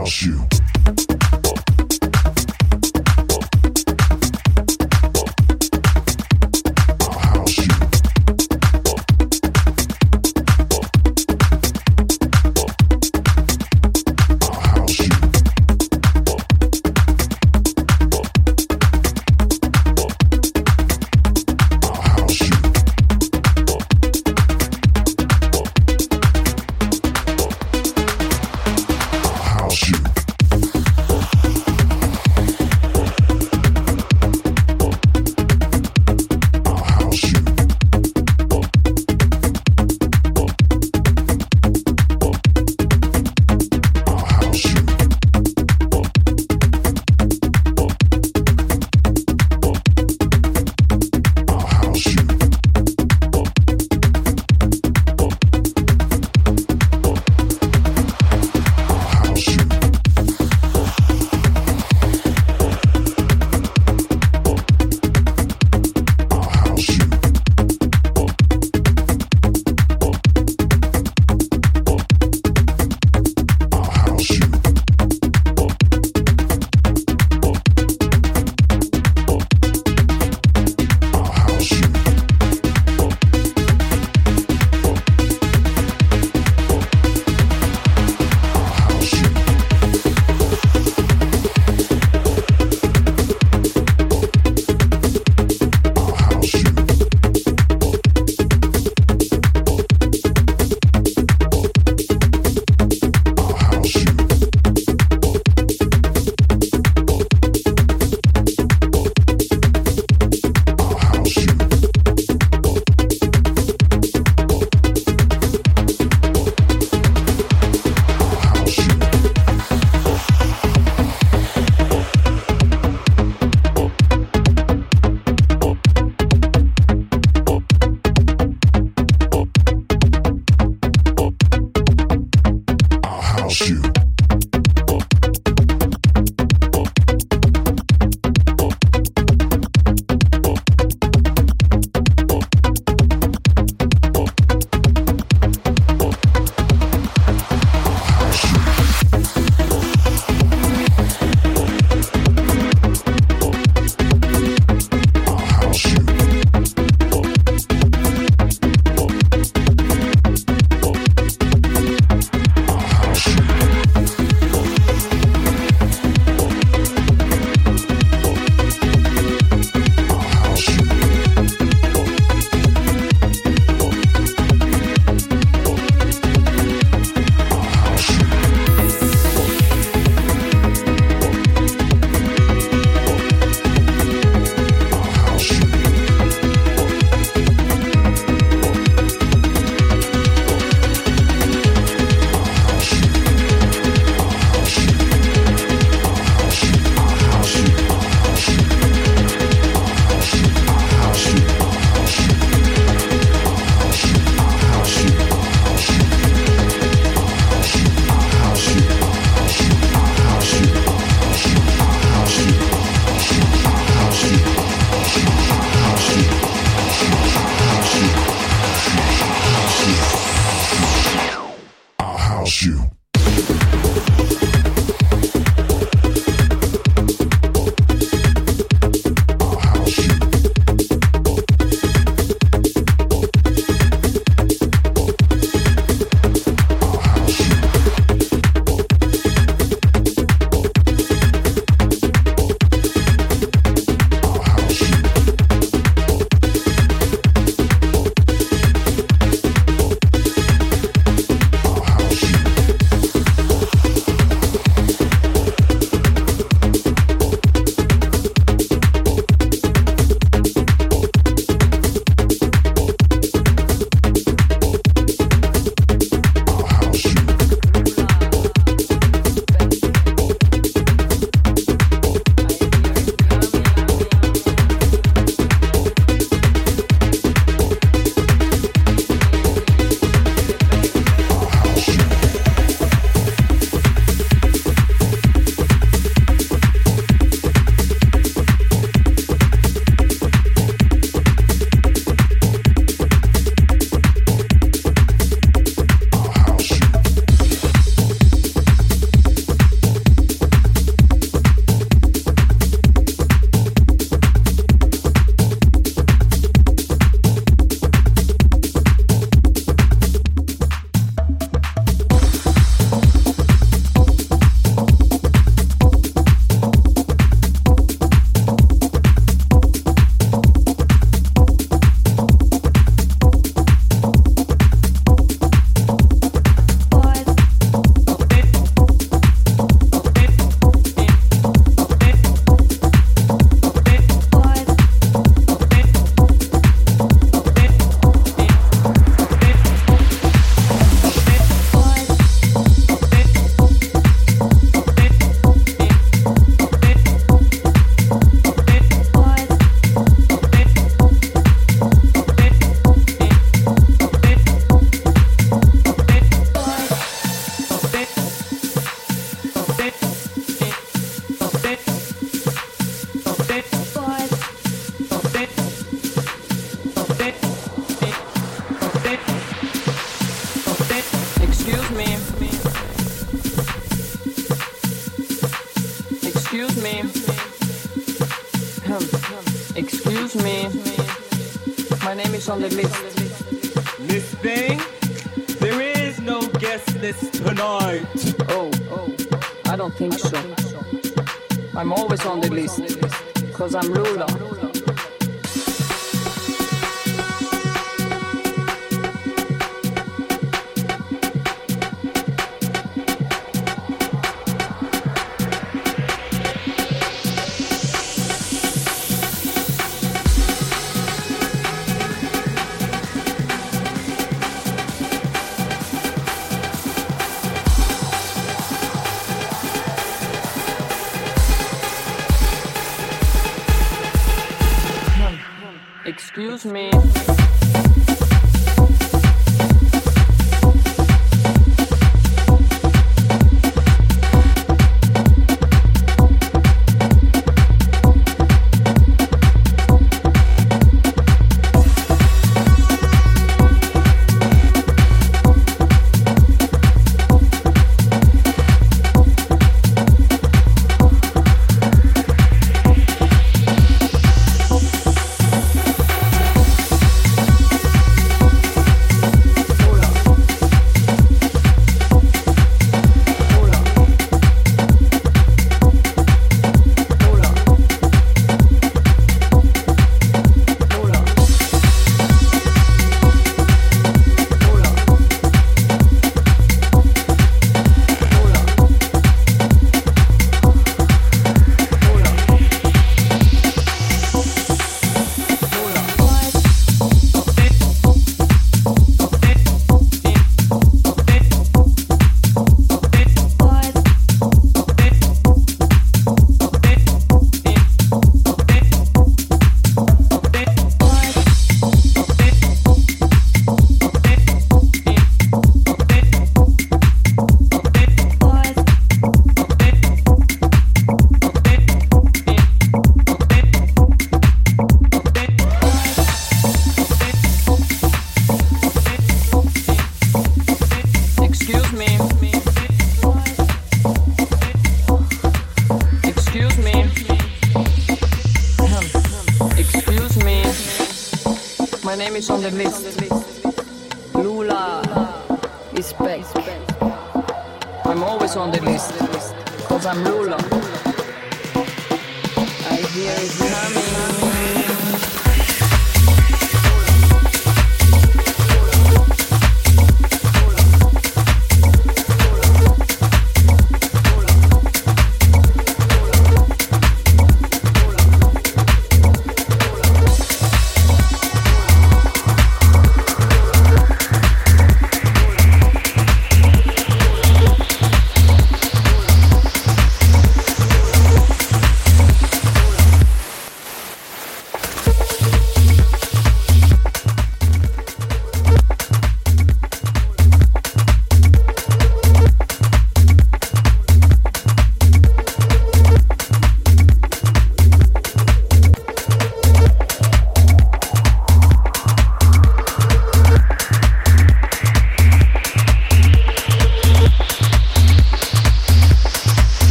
house you.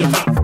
With the